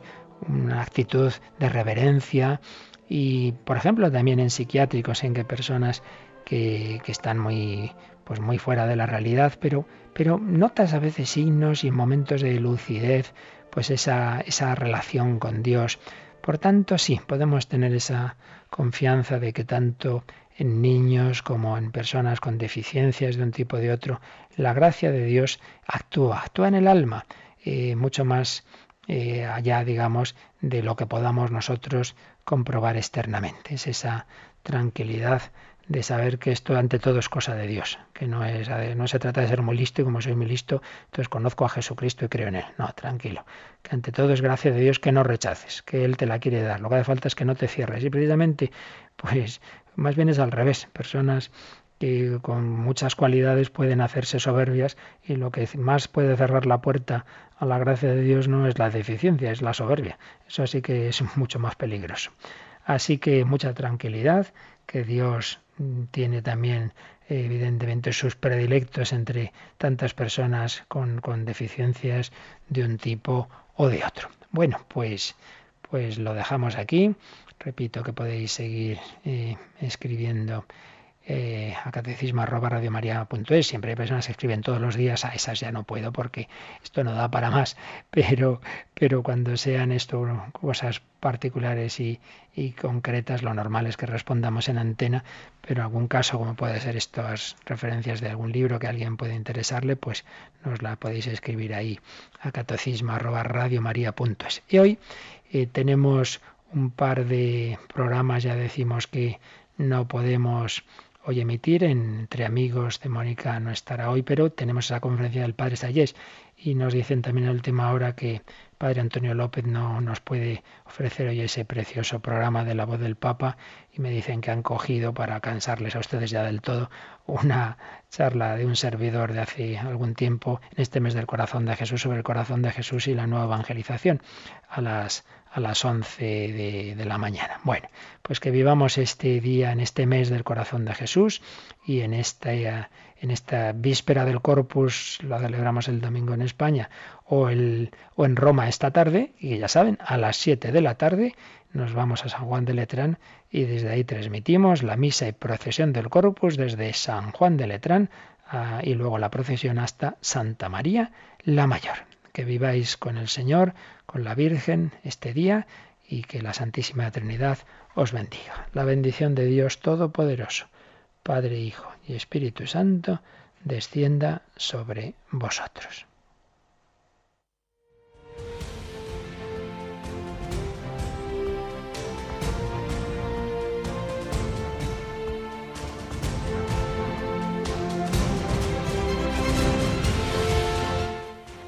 Speaker 2: actitud de reverencia y, por ejemplo, también en psiquiátricos en que personas que, que están muy pues muy fuera de la realidad, pero, pero notas a veces signos y en momentos de lucidez, pues esa, esa relación con Dios. Por tanto, sí, podemos tener esa confianza de que tanto en niños como en personas con deficiencias de un tipo o de otro, la gracia de Dios actúa, actúa en el alma, eh, mucho más eh, allá, digamos, de lo que podamos nosotros comprobar externamente. Es esa tranquilidad de saber que esto ante todo es cosa de Dios, que no, es, no se trata de ser muy listo y como soy muy listo, entonces conozco a Jesucristo y creo en Él. No, tranquilo, que ante todo es gracia de Dios que no rechaces, que Él te la quiere dar. Lo que hace falta es que no te cierres. Y precisamente, pues más bien es al revés, personas que con muchas cualidades pueden hacerse soberbias y lo que más puede cerrar la puerta a la gracia de Dios no es la deficiencia, es la soberbia. Eso sí que es mucho más peligroso. Así que mucha tranquilidad, que Dios tiene también evidentemente sus predilectos entre tantas personas con, con, deficiencias de un tipo o de otro. Bueno, pues, pues lo dejamos aquí. Repito que podéis seguir eh, escribiendo eh, a. Siempre hay personas que escriben todos los días, a esas ya no puedo porque esto no da para más. Pero, pero cuando sean esto cosas particulares y, y concretas, lo normal es que respondamos en antena. Pero algún caso, como puede ser estas referencias de algún libro que alguien puede interesarle, pues nos la podéis escribir ahí a catecismo. Y hoy eh, tenemos un par de programas, ya decimos que no podemos hoy emitir. Entre amigos de Mónica no estará hoy, pero tenemos esa conferencia del Padre Sayés y nos dicen también la última hora que Padre Antonio López no nos puede ofrecer hoy ese precioso programa de la voz del Papa y me dicen que han cogido para cansarles a ustedes ya del todo una charla de un servidor de hace algún tiempo en este mes del corazón de Jesús sobre el corazón de Jesús y la nueva evangelización a las a las 11 de, de, la mañana. Bueno, pues que vivamos este día en este mes del corazón de Jesús y en este, en esta víspera del Corpus, la celebramos el domingo en España, o, el, o en Roma esta tarde, y ya saben, a las 7 de la tarde nos vamos a San Juan de Letrán y desde ahí transmitimos la misa y procesión del Corpus desde San Juan de Letrán ah, y luego la procesión hasta Santa María la Mayor. Que viváis con el Señor, con la Virgen este día y que la Santísima Trinidad os bendiga. La bendición de Dios Todopoderoso, Padre, Hijo y Espíritu Santo, descienda sobre vosotros.